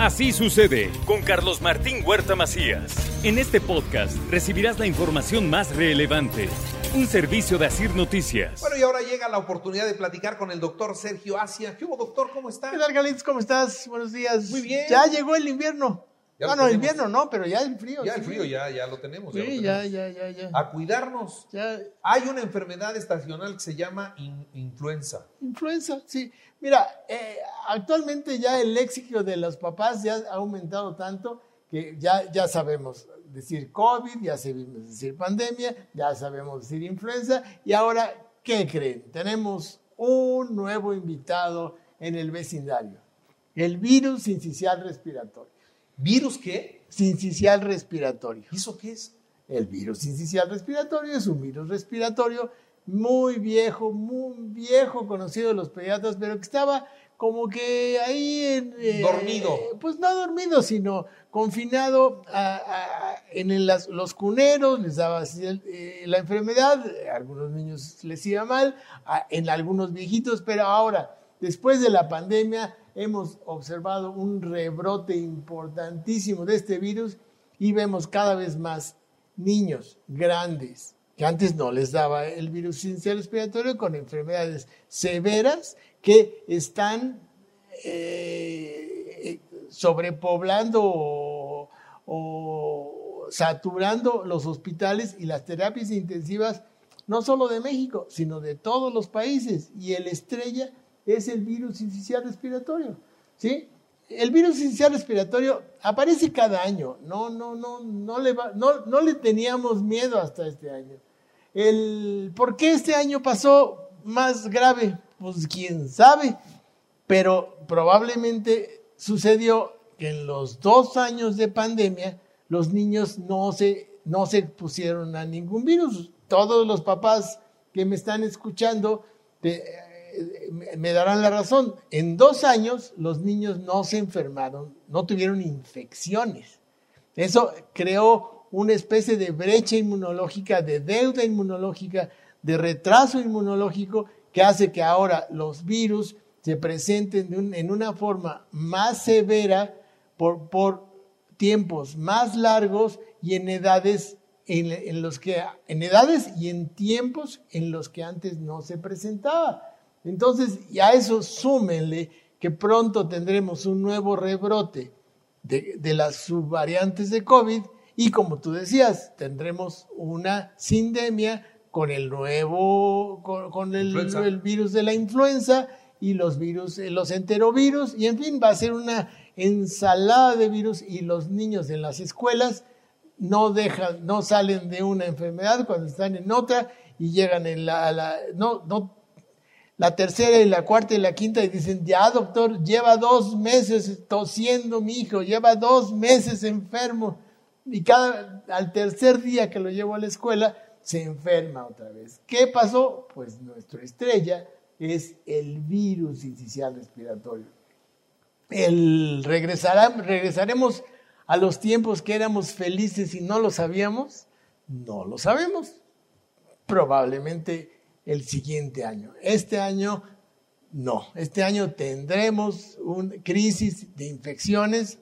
Así sucede con Carlos Martín Huerta Macías. En este podcast recibirás la información más relevante. Un servicio de Asir Noticias. Bueno, y ahora llega la oportunidad de platicar con el doctor Sergio Asia. ¿Qué hubo, doctor? ¿Cómo está? ¿Qué tal, Galitz? ¿Cómo estás? Buenos días. Muy bien. Ya llegó el invierno. Bueno, el invierno no, pero ya el frío. Ya el sí. frío ya, ya lo tenemos. ya lo Sí, ya, ya, ya, ya. A cuidarnos. Ya, Hay una enfermedad estacional que se llama in- influenza. influenza, sí. Mira, eh, actualmente ya el léxico de los papás ya ha aumentado tanto que ya, ya sabemos decir COVID, ya sabemos decir pandemia, ya sabemos decir influenza. Y ahora, ¿qué creen? Tenemos un nuevo invitado en el vecindario. El virus sincicial respiratorio. ¿Virus qué? Sincicial respiratorio. ¿Y eso qué es? El virus sincicial respiratorio es un virus respiratorio muy viejo, muy viejo, conocido de los pediatras, pero que estaba como que ahí en, eh, Dormido. Pues no dormido, sino confinado a- a- en las- los cuneros, les daba así el- eh, la enfermedad, a algunos niños les iba mal, a- en algunos viejitos, pero ahora, después de la pandemia, hemos observado un rebrote importantísimo de este virus y vemos cada vez más niños grandes que antes no les daba el virus sincicial respiratorio con enfermedades severas que están eh, sobrepoblando o, o saturando los hospitales y las terapias intensivas no solo de México, sino de todos los países. Y el estrella es el virus sincicial respiratorio. ¿sí? El virus sincicial respiratorio aparece cada año. No, no, no, no, le, no, no le teníamos miedo hasta este año. El, ¿Por qué este año pasó más grave? Pues quién sabe. Pero probablemente sucedió que en los dos años de pandemia los niños no se, no se pusieron a ningún virus. Todos los papás que me están escuchando te- me- me darán la razón. En dos años los niños no se enfermaron, no tuvieron infecciones. Eso creó una especie de brecha inmunológica, de deuda inmunológica, de retraso inmunológico que hace que ahora los virus se presenten en una forma más severa por, por tiempos más largos y en edades en los que en edades y en tiempos en los que antes no se presentaba. Entonces, y a eso súmenle que pronto tendremos un nuevo rebrote de, de las subvariantes de COVID y como tú decías, tendremos una sindemia con el nuevo, con, con el, el virus de la influenza y los virus, eh, los enterovirus, y en fin, va a ser una ensalada de virus y los niños en las escuelas no dejan, no salen de una enfermedad cuando están en otra y llegan en la, a la- no, no, la tercera y la cuarta y la quinta y dicen, ya doctor, lleva dos meses tosiendo mi hijo, lleva dos meses enfermo y cada, al tercer día que lo llevo a la escuela se enferma otra vez. ¿Qué pasó? Pues nuestra estrella es el virus incisional respiratorio. El regresará, regresaremos a los tiempos que éramos felices y no lo sabíamos. No lo sabemos. Probablemente el siguiente año. Este año no. Este año tendremos una crisis de infecciones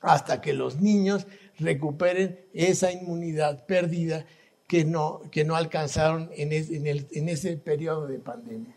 hasta que los niños recuperen esa inmunidad perdida que no, que no alcanzaron en, en en ese periodo de pandemia.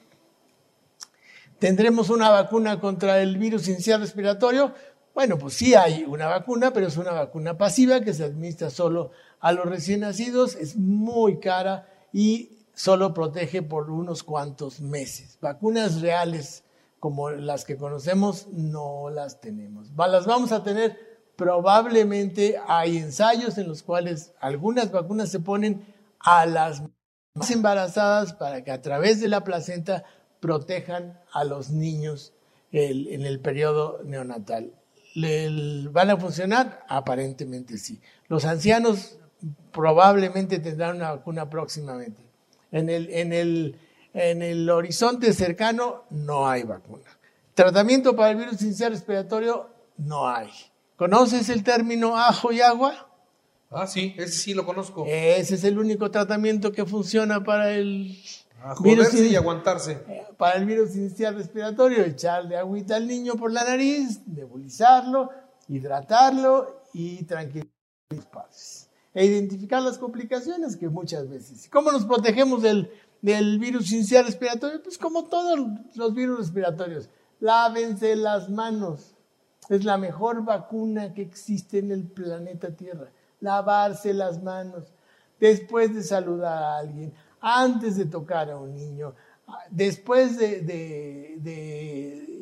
¿Tendremos una vacuna contra el virus inicial respiratorio? Bueno, pues sí hay una vacuna, pero es una vacuna pasiva que se administra solo a los recién nacidos, es muy cara y solo protege por unos cuantos meses. Vacunas reales como las que conocemos no las tenemos. Las vamos a tener probablemente, hay ensayos en los cuales algunas vacunas se ponen a las más embarazadas para que a través de la placenta protejan a los niños en el periodo neonatal. ¿Le- ¿Van a funcionar? Aparentemente sí. Los ancianos probablemente tendrán una vacuna próximamente. En el, en el, en el horizonte cercano no hay vacuna. Tratamiento para el virus inicial respiratorio no hay. ¿Conoces el término ajo y agua? Ah, sí, ese sí lo conozco. Ese es el único tratamiento que funciona para el A virus y aguantarse. para el virus inicial respiratorio, echarle agüita al niño por la nariz, nebulizarlo, hidratarlo y tranquilizar a los padres. E identificar las complicaciones que muchas veces. ¿Cómo nos protegemos del, del virus inicial respiratorio? Pues como todos los virus respiratorios. Lávense las manos. Es la mejor vacuna que existe en el planeta Tierra. Lavarse las manos después de saludar a alguien, antes de tocar a un niño, después de, de-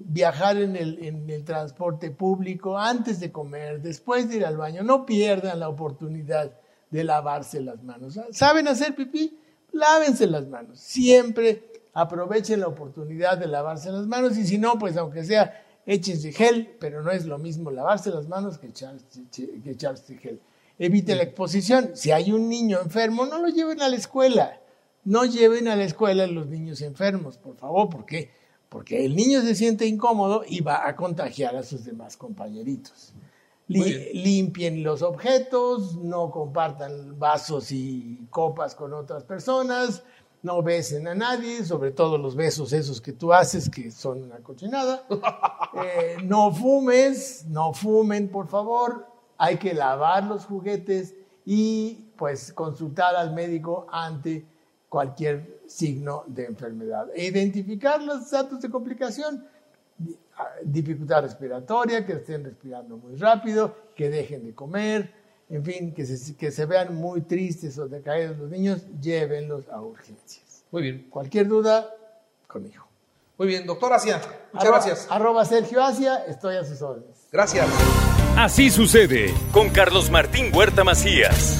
viajar en el, en el transporte público, antes de comer, después de ir al baño. No pierdan la oportunidad de lavarse las manos. ¿Saben hacer pipí? Lávense las manos. Siempre aprovechen la oportunidad de lavarse las manos y si no, pues aunque sea, échense gel, pero no es lo mismo lavarse las manos que echarse, que echarse gel. Evite la exposición. Si hay un niño enfermo, no lo lleven a la escuela. No lleven a la escuela a los niños enfermos, por favor. ¿Por qué? Porque el niño se siente incómodo y va a contagiar a sus demás compañeritos. Li- limpien los objetos, no compartan vasos y copas con otras personas, no besen a nadie, sobre todo los besos esos que tú haces, que son una cochinada. Eh, no fumes, no fumen, por favor. Hay que lavar los juguetes y pues consultar al médico ante cualquier signo de enfermedad. E identificar los datos de complicación, di- dificultad respiratoria, que estén respirando muy rápido, que dejen de comer, en fin, que se, que se vean muy tristes o decaídos los niños, llévenlos a urgencias. Muy bien. Cualquier duda, conmigo. Muy bien, doctor Asia. Muchas Arro- gracias. Arroba Sergio Asia, estoy a sus órdenes. Gracias. Así sucede con Carlos Martín Huerta Macías.